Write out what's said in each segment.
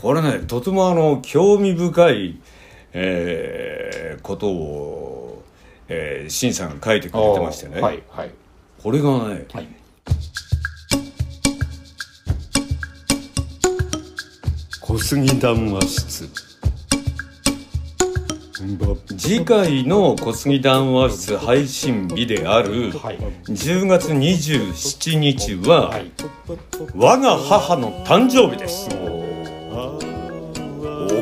これねとてもあの興味深い、えーことを、えー、シンさんが書いてくれてましてね、はいはい。これがねはい。小杉談話室。次回の小杉談話室配信日であるはい。10月27日は、はい。我が母の誕生日です。お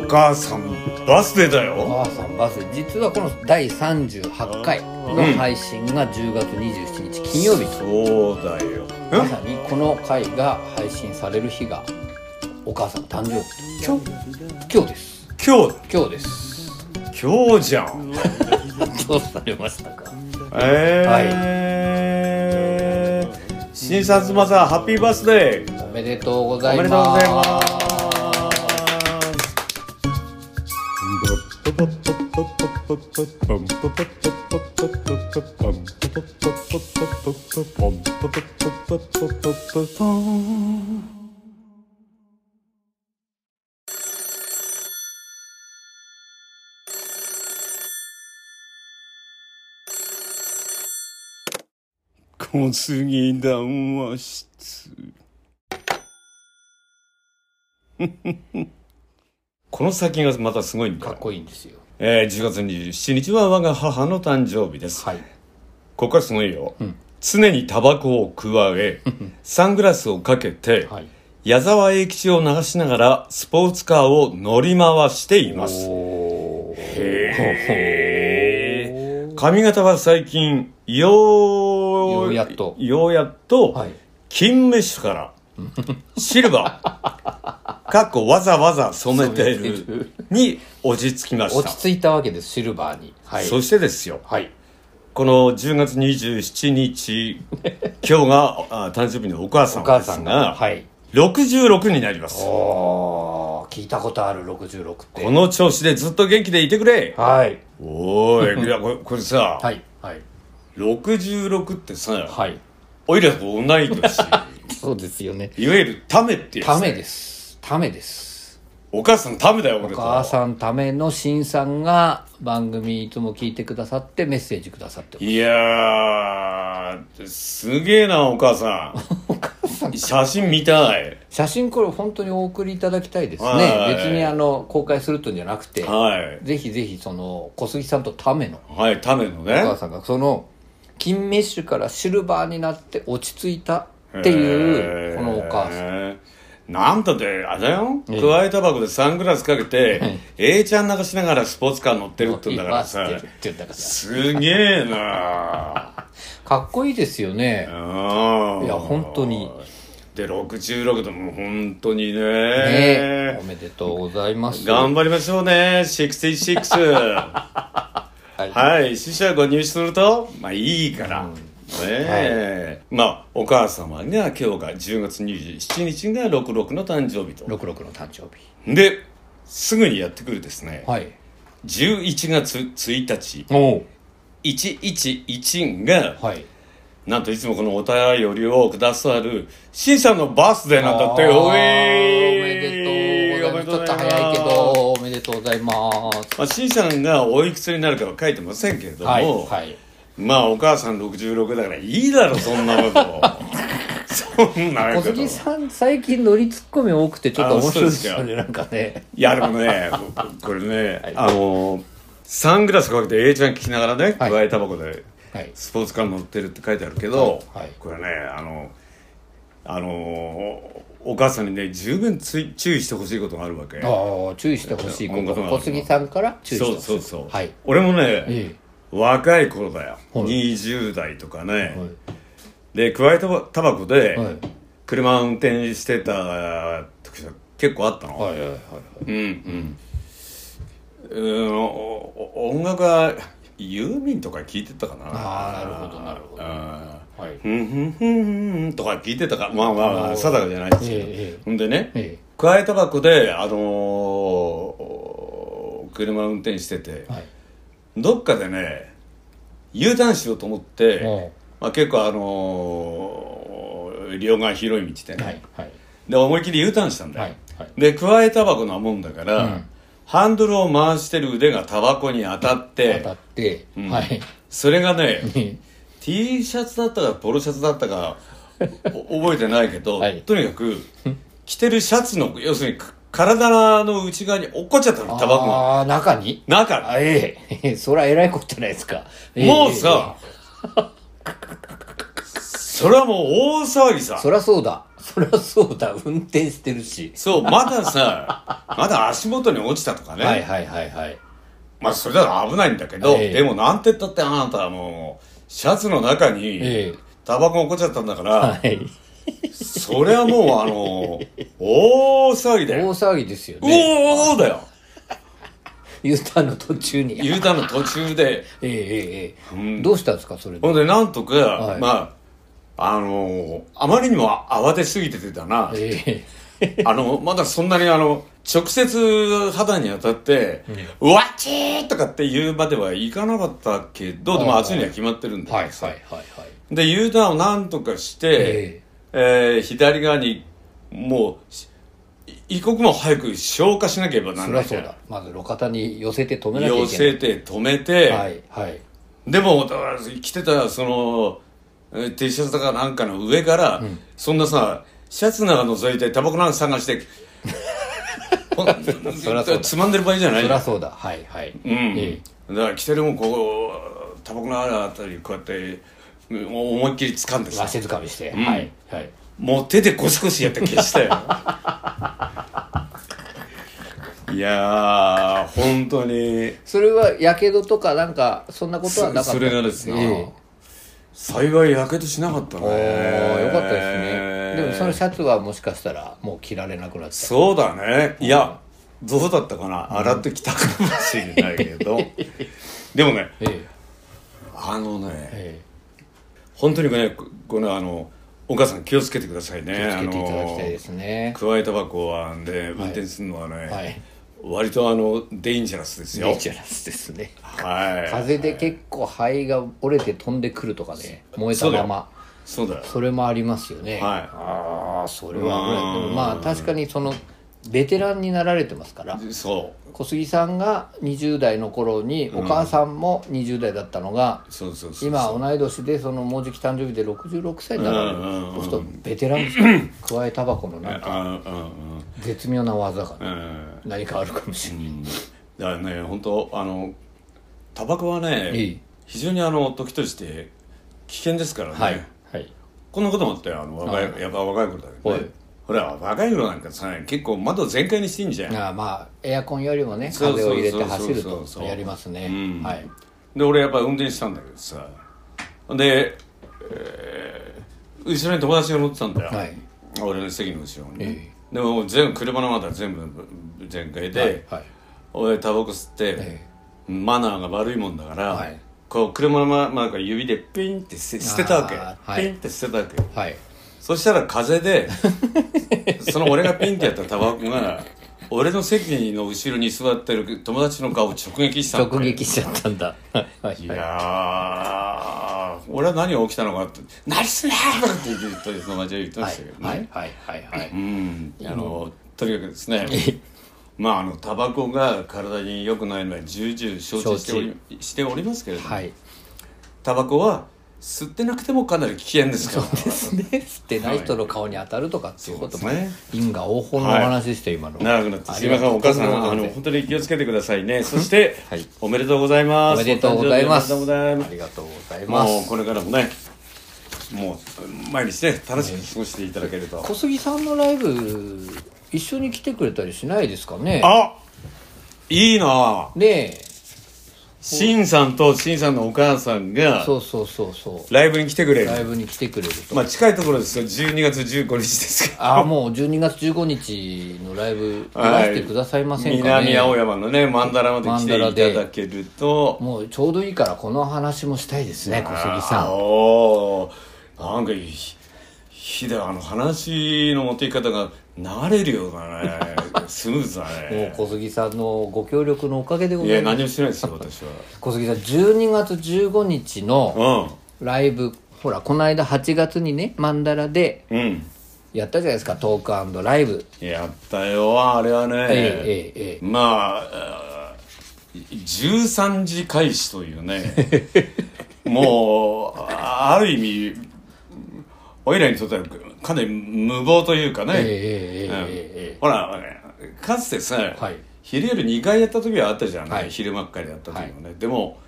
母さんバースデーだおよ母さんバス実はこの第38回の配信が10月27日金曜日。と、そうだよ。まさにこの回が配信される日がお母さんの誕生日今日？今日です。今日？今日です。今日じゃん。どうされましたか。えー。新札マザーハッピーバースデー。おめでとうござおいます小杉談話室。この先がまたすごいんだ。よかっこいいんですよえー、10月27日は我が母の誕生日です、はい。ここからすごいよ、常にタバコを加えサングラスをかけて、はい。矢沢永吉を流しながらスポーツカーを乗り回しています。へー。髪型は最近ようようやっと。ようやっと、はい。金メッシュから シルバーかっこわざわざ染めてる。る。に落ち着きました。落ち着いたわけですシルバーに。はい。そしてですよ。はい。この10月27日 今日があ誕生日のお母さお母さんんですが、がはい。66になります。おー聞いたことある66って。この調子でずっと元気でいてくれ。はい。おーい。いやこれこれさ、はいはい。66ってさ、はい。おいらと同い年。そうですよね。いわゆるためってやつためですためです。お母さんためだよお俺と。母さんためのしんさんが番組いつも聞いてくださってメッセージくださってます。いやーすげえなお母さん。写真見たい。写真これ本当にお送りいただきたいですはい。ね別にあの公開するとんじゃなくてはい。ぜひぜひその小杉さんとためのはいためのお母ねさんがその金メッシュからシルバーになって落ち着いたっていうこのお母さんんなんだってあれだよ。ええ。くわえタバコでサングラスかけて A ちゃん流しながらスポーツカー乗ってるって言うんだからさ。すげえな。かっこいいですよね。うん。いや本当に。で66でも本当にね。ね。おめでとうございます。頑張りましょうね。66 はい。はい。死者が入手するとまあいいから、ねえ、まあお母様が今日が10月27日が66の誕生日と。66の誕生日。ですぐにやってくるですね、はい。11月1日。おお111がはい。なんといつもこのお便りをくださるしんさんのバースデーなんだって。おめでとうございます。ちょっと早いけどおめでとうございます。まあ、しんさんがおいくつになるかは書いてませんけれども、はいはいまあお母さん66だからいいだろそんなこと。そんなこと。小杉さん最近乗りツッコミ多くてちょっと面白いですよねなんかね。いやでもね これね、あのサングラスかけて A ちゃん聞きながらねはい。加えタバコではい。スポーツカー乗ってるって書いてあるけど、はい。はい。これねあのあのお母さんにね十分つい注意してほしいことがあるわけ。ああ注意してほしいこうんと小杉さんから注意してそほしい。うそうそう、はい。俺もね、え若い頃だよ、はい。20代とかね、えはい。で加えタバタバコではい。車運転してた時が結構あったの、はいはいはいはい。うんうん。うん。音楽はユーミンとか聞いてたかな。あーなるほどなるほど。あはい。ーふんふんふんふんとか聞いてたか。まあまあまあ定かじゃないですけど、ええええ。ほんでねえ加えタバコであのー車運転しててえはいどっかでね U ターンしようと思って、おまあ、結構あのー両側広い道でね、はいはい。で思いっきり U ターンしたんだよ、はいはい。で加えタバコなもんだから、うん。ハンドルを回してる腕がタバコに当たって当たって、うん。はい。それがねね T シャツだったかポロシャツだったかお覚えてないけど、はい。とにかく 着てるシャツの要するにか体の内側に落っこっちゃったのタバコが。ああ中に？中に。あええ。それはえらいことじゃないですか、え えもうさ、それはもう大騒ぎさ。そりゃそうだ。そりゃそうだ。運転してるし、そうまださまだ足元に落ちたとかね、はいはいはいはい。まあそれだと危ないんだけど、ええ。でもなんて言ったってあなたはもうシャツの中にええ。タバコが落っこっちゃったんだから、はいそれはもうあの大騒ぎだ大よ騒ぎですようねおーだよ。U ターンの途中に。ええ U ターンの途中で。えええうん。どうしたんですかそれで？ほんでなんとか、はい。まああのあまりにも慌てすぎててたな、ええ。あの、まだそんなにあの、直接肌に当たって、うわっちーとかって言うまではいかなかったけど、でもはい暑いには決まってるんだははいはいはい。で、U ターンをなんとかして、えー左側に、もうし、一刻も早く消火しなければならないそりゃそうだ。まず路肩に寄せて止めなきゃいけない。寄せて止めて、はいはい。でも、だから着てた、その、えー T シャツとかなんかの上から、そんなさ、シャツの中覗いて、タバコなんか探して、つまんでる場合じゃない。そりゃそうだ。はいはい。うん。えだから着てるもん、こう、タバコのあたり、こうやって、うん思いっきり掴んでさ。えわ、しづかみして、ん。はいはい。もう手でゴシゴシやって消したよ。いやー、本当に、それはやけどとかなんかそんなことはなかった？そそれがですね、え幸いやけどしなかったね。えおーよかったですね。でもそのシャツはもしかしたらもう着られなくなっちゃそうだね。いや、どうだったかな？洗ってきたかもしれないけど。でもね、うえ。あのね、ええ本当にね、ここのあの、お母さん気をつけてくださいね。え気をつけていただきたいですね。加えタバコはで運転するのはね、はい。割とあのデインジャラスですよ。デンジャラスですね。はい。風で結構灰が折れて飛んでくるとかね燃えたまま。そうだよ。それもありますよね。はい。ああそれは危ない。うんでもまあ確かにそのベテランになられてますからそう。小杉さんが20代の頃にお母さんも20代だったのが、そうそうそう今同い年でそのもうじき誕生日で66歳になられる。そうするとベテランですから加えタバコのなんかあうんうん。絶妙な技がうんうん。何かあるかもしれない、だからね本当あのタバコはね、いい。非常にあの時として危険ですからね、はいはい。こんなこともあってあの若いはい。やっぱ若い頃だけどはい。ねほら若い頃なんかさ結構窓全開にしてんじゃん。ああまあエアコンよりもね風を入れて走るとやりますね、うん。はい。で俺やっぱ運転したんだけどさで、えー後ろに友達が乗ってたんだよ、はい。俺の席の後ろに、えでも全部車の窓は全部全開で、はいはい。俺タバコ吸って、えマナーが悪いもんだから、はい。こう車のまま指でピンって捨てたわけ、はい。ピンって捨てたわけ。はいそしたら風でその俺がピンってやったタバコが俺の席の後ろに座ってる友達の顔を直撃したの直撃しちゃったんだ。はいやー俺は何が起きたのかって「何すんだよ!」とかって言って友達は言ってまはいしたけどね、はいはいはいはい。うん。あのとにかくですね。まああのタバコが体に良くないのは重々承知しておりしておりますけれども、はい。タバコは吸ってなくてもかなり危険ですから。ですね。吸ってない人の顔に当たるとかっていうこともそうですね因果応報のお話でした、今の。長くなってすいませんお母さんあの本当に気をつけてくださいね。そして、はいおめでとうございます。おめでとうございます。お誕生日おめでとうございます。ありがとうございます。もうこれからもねもう毎日ね楽しく過ごしていただけると、小杉さんのライブ一緒に来てくれたりしないですかね？あいいな。ねえしんさんとしんさんのお母さんがそうそうそうそう。ライブに来てくれる。ライブに来てくれると、まあ近いところですよ。12月15日ですかああもう12月15日のライブい。らしてくださいませんかね、南青山のね曼荼羅まで来ていただけると。もうちょうどいいからこの話もしたいですね小杉さあん。おーなんかいいひであの話の持っていき方が流れるようだね スムーズだもうね小杉さんのご協力のおかげでごいやざいます。何もしてないですよ私は。小杉さん12月15日のうライブほらこの間8月にね曼荼羅でんうん。やったじゃないですかトークライブ。やったよあれはね、ええええええ。まああー13時開始というね もうある意味おいらにとってはかなり無謀というかね、えええええええほらかつてさ、はい。昼夜2回やった時はあったじゃない、はい。昼間っかりやった時もね、でも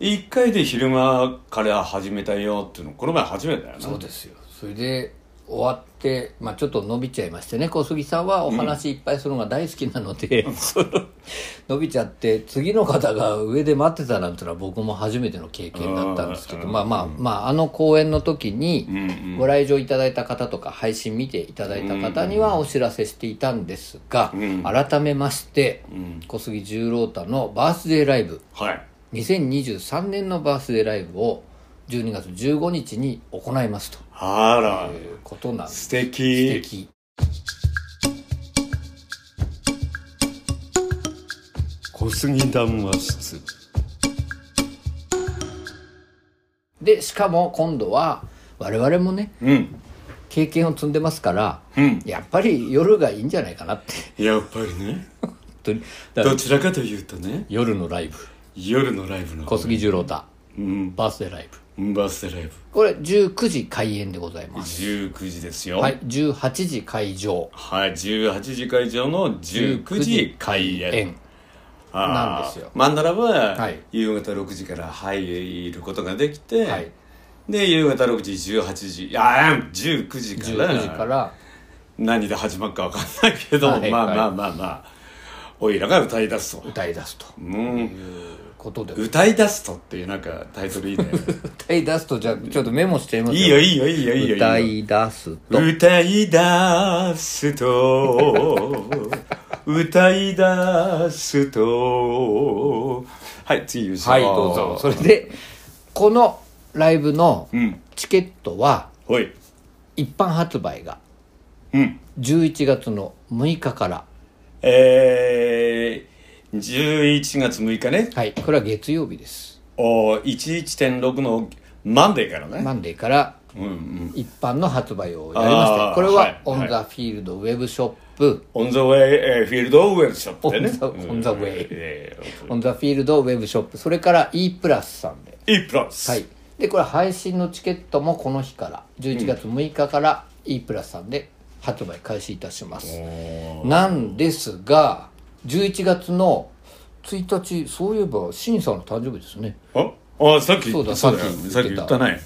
1回で昼間から始めたよっていうのこの前初めてだよな。そうですよ。それで終わって、まあ、ちょっと伸びちゃいましてね小杉さんはお話いっぱいするのが大好きなので、その 伸びちゃって次の方が上で待ってたなんてのは僕も初めての経験だったんですけど、まあまあまああの公演の時にご来場いただいた方とか配信見ていただいた方にはお知らせしていたんですが、改めまして、小杉十郎太のバースデーライブ。はい。2023年のバースデーライブを12月15日に行いますとあら。いうことなんです。素敵。素敵。小杉談話室。でしかも今度は我々もねうん。経験を積んでますから、うん。やっぱり夜がいいんじゃないかなって。やっぱりね。どちらかというとね。夜のライブ。夜のライブの小杉十郎太。うん。バースデーライブバースデーライブ。これ19時開演でございます。19時ですよ。はい18時会場。はい、18時会場の19時開演。演。あーなんですよ。まんならば、はい。夕方6時から入ることができて、はい。で、夕方6時、18時、いや、19時から、19時から。何で始まるかわかんないけど、はいまあまあまあまあ、おいらが歌い出すと。歌い出すと。うん、ことで。歌い出すとっていうなんかタイトルいいね。歌い出すとじゃあちょっとメモしちゃいますいいよ、いいよ、いいよ、いいよ。歌い出すと歌い出すと。歌い出すと。はい次言う。はいどうぞ。それでこのライブのうん。チケットはほい。一般発売がうん。11月の6日から。えー、11月6日ね。はいこれは月曜日です。お11.6のマンデーからね。マンデーからうんうん。一般の発売をやりましてあーこれはオン・ザ・フィールドウェブショップ。オン・ザ・ウェイ、えーフィールド・ウェブショップでね On the- on the way えオン・ザ・フィールドウェブショップ。それから E プラスさんで。ー、E プラス。はい。でこれ配信のチケットもこの日から11月6日から E プラスさんで発売開始いたします。なんですが11月の1日そういえばシンさんの誕生日ですね。ああさっき。さっき言ってた。さっき言ったね。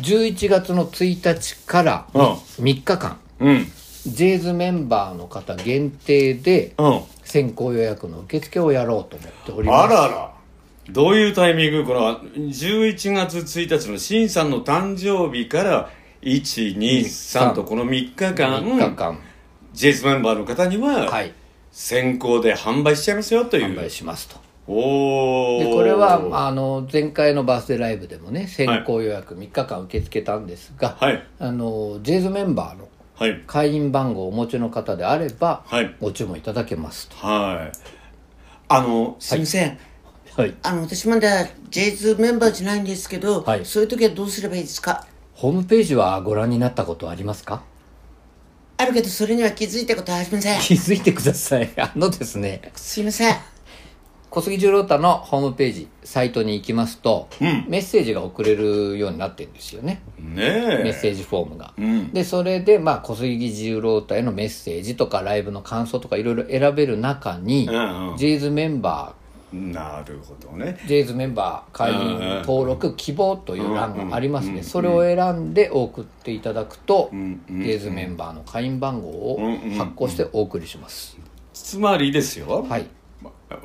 11月の1日からうん。3日間。うん。ジェイズメンバーの方限定でうん。先行予約の受付をやろうと思っております。あらら。どういうタイミング？この11月1日のシンさんの誕生日から123とこの3日間3日間。ジェイズメンバーの方にははい先行で販売しちゃいますよとい販売うしますと。おおでこれはあの前回のバースデーライブでもね先行予約3日間受け付けたんですが、はい。あのジェイズメンバーのはい。会員番号をお持ちの方であれば、はい。ご注文いただけますと。はい。あのすいません、はい。あの私まだ J ズメンバーじゃないんですけど、はい。そういう時はどうすればいいですか？ホームページはご覧になったことありますか？あるけどそれには気づいたことありません。気づいてください。あのですね。すいません。小杉十郎太のホームページサイトに行きますと、うん。メッセージが送れるようになってるんですよね。ねメッえセージフォームが、うん。でそれで、まあ、小杉十郎太へのメッセージとかライブの感想とかいろいろ選べる中に、うんうん。ジェイズメンバなるほどね。ージェイズメンバー会員登録希望という欄がありますね、それを選んで送っていただくと、ジェイズメンバーの会員番号を発行してお送りします、つまりですよ。はい。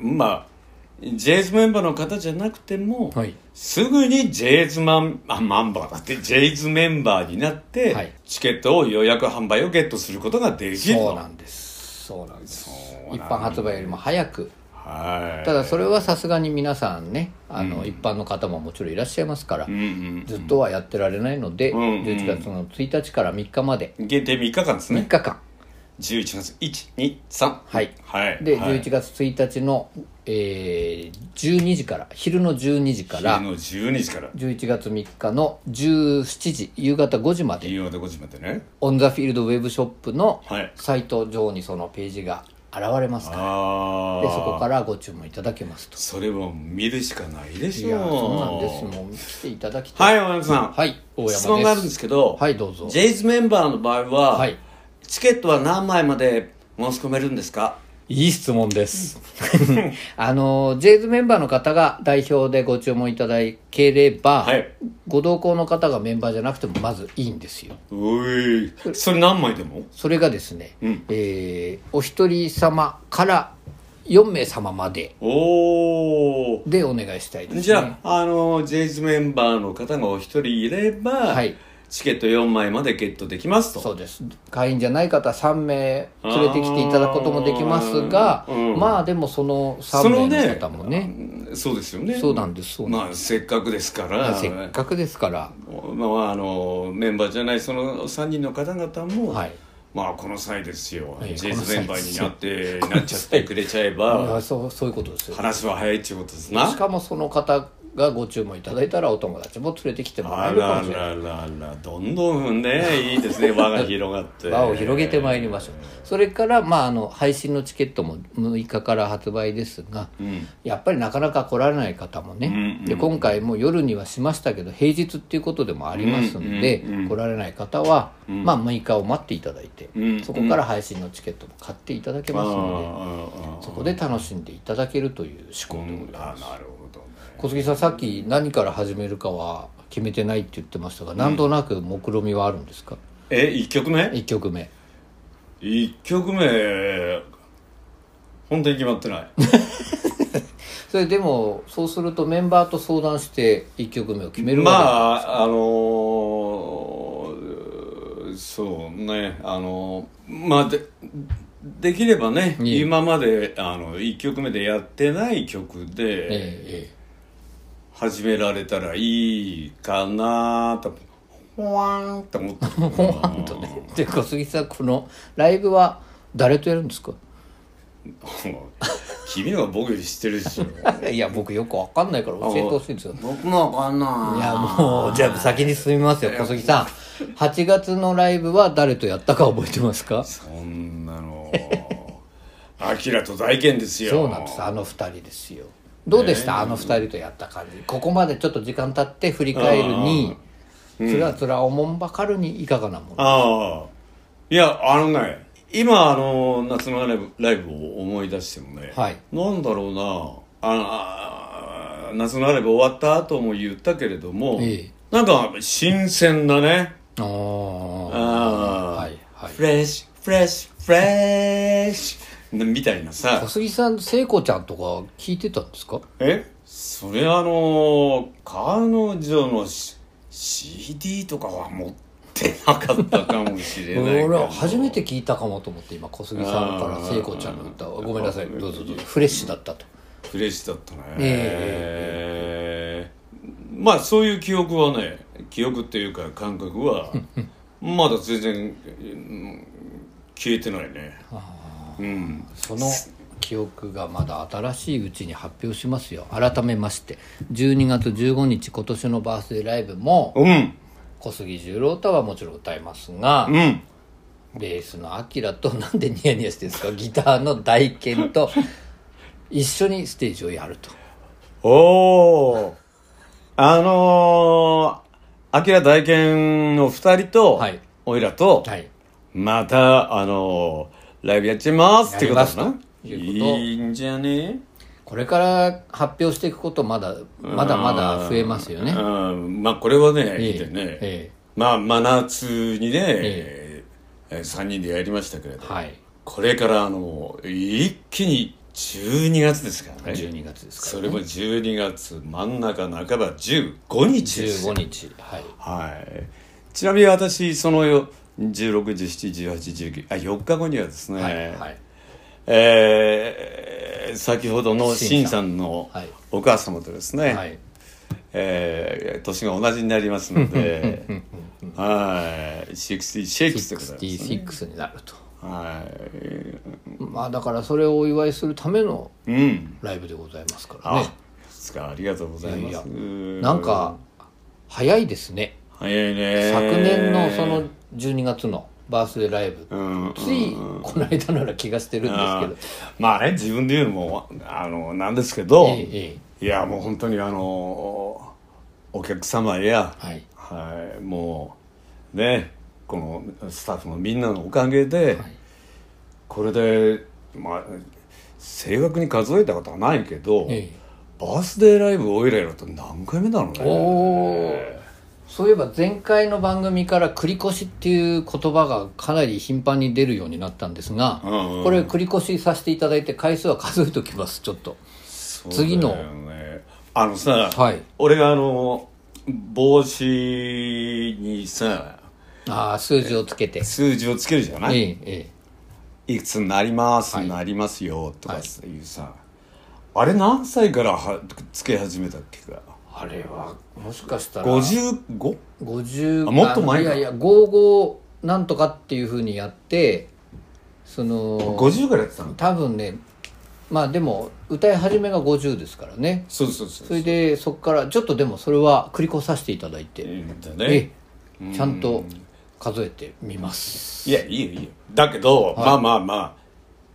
まあジェイズメンバーの方じゃなくても、はい。すぐにジェイズマンあマンバーだってジェイズメンバーになって、はい。チケットを予約販売をゲットすることができるそうなんです。そうなんです。一般発売よりも早くはい。ただそれはさすがに皆さんねあの、一般の方ももちろんいらっしゃいますから、うんうんずっとはやってられないので、うんうん。11月の1日から3日まで。限定3日間です3ね日間、11月123はい。はい。で、はい。11月1日の、えー、12時から昼の12時から昼の12時から。11月3日の17時夕方5時まで。夕方5時までね。オン・ザ・フィールドウェブショップのはい。サイト上にそのページが現れますか？ら、でそこからご注文いただけますと。それを見るしかないでしょいやそうなんです。もう来ていただきたいはい大山さん。はい大山です。質問があるんですけどはいどうぞ。ジェイズメンバーの場合は、はい。チケットは何枚まで申し込めるんですか？いい質問です。あの、ジェイズメンバーの方が代表でご注文いただければ、はいご同行の方がメンバーじゃなくてもまずいいんですよ。おいそれ何枚でも？それがですね、うんえーお一人様から4名様までおおでお願いしたいですね。じゃあ、あの、ジェイズメンバーの方がお一人いれば、はいチケット4枚までゲットできますと。そうです。会員じゃない方3名連れてきていただくこともできますが、うん。まあでもそのそ3名の方もね。そうですよね。そうなんですまあ、せっかくですから、せっかくですから、まあ、あの、メンバーじゃないその3人の方々も、はい。まあ、この際ですよ、はいジェイズメンバーになって、なっちゃってくれちゃえ いばや、そうそういうことですよ。話は早いっていうことですな。しかもその方がご注文いただいたらお友達も連れてきてもらあえるからもしれないらららどんどんねいいですね輪が広がって。輪を広げてまいりましょう。それから、まあ、あの配信のチケットも6日から発売ですが、ん。やっぱりなかなか来られない方もね、うんうん。で今回も夜にはしましたけど平日っていうことでもありますんで、うんうんうん。来られない方は、まあ、6日を待っていただいて、うんそこから配信のチケットも買っていただけますので、ああそこで楽しんでいただけるという思考でございます。あなるほど。ね小杉さんさっき何から始めるかは決めてないって言ってましたが、なんとなく目論みはあるんですか？え一曲目？1曲目。一曲目本当に決まってない。それでもそうするとメンバーと相談して1曲目を決めるまわああのーそうねあのまあでできればね今まであの1曲目でやってない曲けで、でえ始められたらいいかなとほわーんって思ってほわんとね。で小杉さんこのライブは誰とやるんですか？君の方が僕より知ってるでしょ。いや僕よくわかんないから教えてほしいんですよ。僕もわかんない。いやもうじゃあ先に進みますよ小杉さん。8月のライブは誰とやったか覚えてますか？そんなの。アキラと大健ですよ。そうなんです。あの二人ですよどうでした、あの二人とやった感じ。ここまでちょっと時間経って振り返るにつらつらおもんばかるにいかがなもの？ああいやあのね今あの夏のライブライブを思い出してもね、はい。なんだろうな。ああ夏のライブ終わった後も言ったけれども、ええ。なんか新鮮だね。ああああ、はいはい。フレッシュフレッシュフレッシュみたいなさ。小杉さん聖子ちゃんとか聞いてたんですか？え？それあの彼女のし CD とかは持ってなかったかもしれない 俺は初めて聞いたかもと思って今小杉さんから聖子ちゃんの歌を。ごめんなさいど。うぞどうぞ。フレッシュだったと。フレッシュだったね、えまあそういう記憶はね記憶っていうか感覚は まだ全然、うん消えてないねうん。その記憶がまだ新しいうちに発表しますよ。改めまして12月15日今年のバースデーライブもうん。小杉十郎太はもちろん歌いますが、うん。ベースのアキラとなんでニヤニヤしてるんですか？ギターの大健と一緒にステージをやると。おおあのー、アキラ大賢の二人と、はい。おいらと、はい。またあのー、ライブやっちゃいますってことだな。いうこと。いいんじゃね？これから発表していくことまだまだまだ増えますよね。うん。まあこれはね、ええ。いいでね、えまあ真夏にね、ええ。3人でやりましたけれど、はい。これからあの一気に12月ですからね。12月ですから、それも12月真ん中半ば15日ですよ。15日。はい。はい。ちなみに私そのよ16171819あ4日後にはですね、はいはい。えー先ほどのシンさんのはい。お母様とですね、はい。えー年が同じになりますので はい。66でございます、ね、66になると。はい。まあだからそれをお祝いするためのうん。ライブでございますからあねですかありがとうございます。いや。なんか早いですね。早いね。昨年のその12月のバースデーライブ、うん。ついこの間な気がしてるんですあけど。ーまあね自分で言うのもあのなんですけど、えええいやもう本当にあのお客様や、はい。はいもうねこのスタッフのみんなのおかげで、これでまあ正確に数えたことはないけど、えバースデーライブおいらやると何回目だろうね。おおそういえば前回の番組から繰り越しっていう言葉がかなり頻繁に出るようになったんですが、うんうん。これ繰り越しさせていただいて回数は数えておきます。ちょっと。ね。次の。あのさ、はい。俺があの帽子にさああ数字をつけて。数字をつけるじゃない、ええええ。いくつになります、はい。なりますよとかいうさ、あれ何歳からはつけ始めたっけか？あれはもしかしたら。55? 50あもっと前いやいや55なんとかっていうふうにやってその50からやってたの？多分ねまあでも歌い始めが50ですからね。そうそうそうそれでそこからちょっとでもそれは繰り越させていただいて、ね。えちゃんと数えてみます。いやいいよいいよ。だけど、まあまあまあ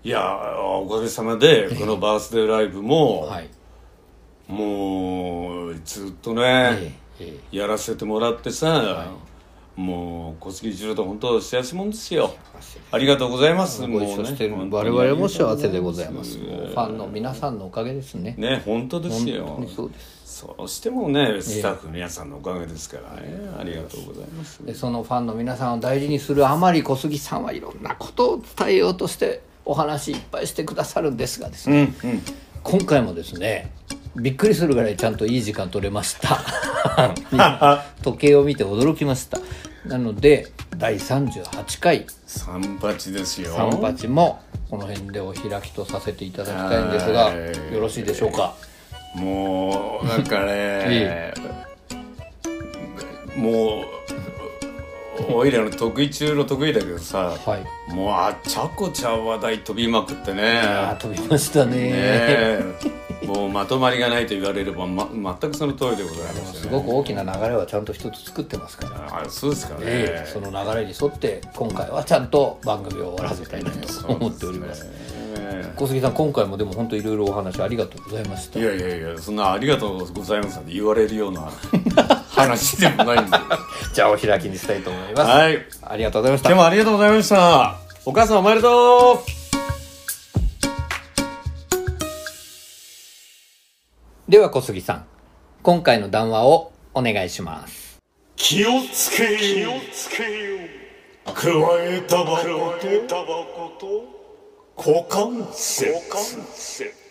いやおかげさまでこのバースデーライブも、はいもうずっとえね、えええやらせてもらってさ、もう小杉一郎と本当幸せもんですよ。ありがとうございます。ご一緒してるもうね我々も幸せでございます。ファンの皆さんのおかげですね。ね本当です本よそうです。そうしてもねスタッフの皆さんのおかげですからね、ありがとうございます。でそのファンの皆さんを大事にするあまり小杉さんはいろんなことを伝えようとしてお話いっぱいしてくださるんですがですね、うんうん。今回もですねびっくりするぐらいちゃんといい時間取れました。時計を見て驚きました。なので第38回。三八ですよ。三八もこの辺でお開きとさせていただきたいんですがはい。よろしいでしょうか？もうなんかね もうおいらの得意中の得意だけどさ、はい。もうあちゃこちゃ話題飛びまくってね。飛びましたねもうまとまりがないと言われれば、ま、全くその通りでございますすごく大きな流れはちゃんと一つ作ってますから。あそうですかね、ええその流れに沿って今回はちゃんと番組を終わらせたいなと思っております。え小杉さん今回もでも本当いろいろお話ありがとうございました。えいやいやいやそんなありがとうございますって言われるような話でもないんで。じゃあお開きにしたいと思います、はい。ありがとうございました。今日もありがとうございました。お母さんおめでとうでは小杉さん今回の談話をお願いします。気をつけよ。気をつけよ加えたばこと股関節股関節。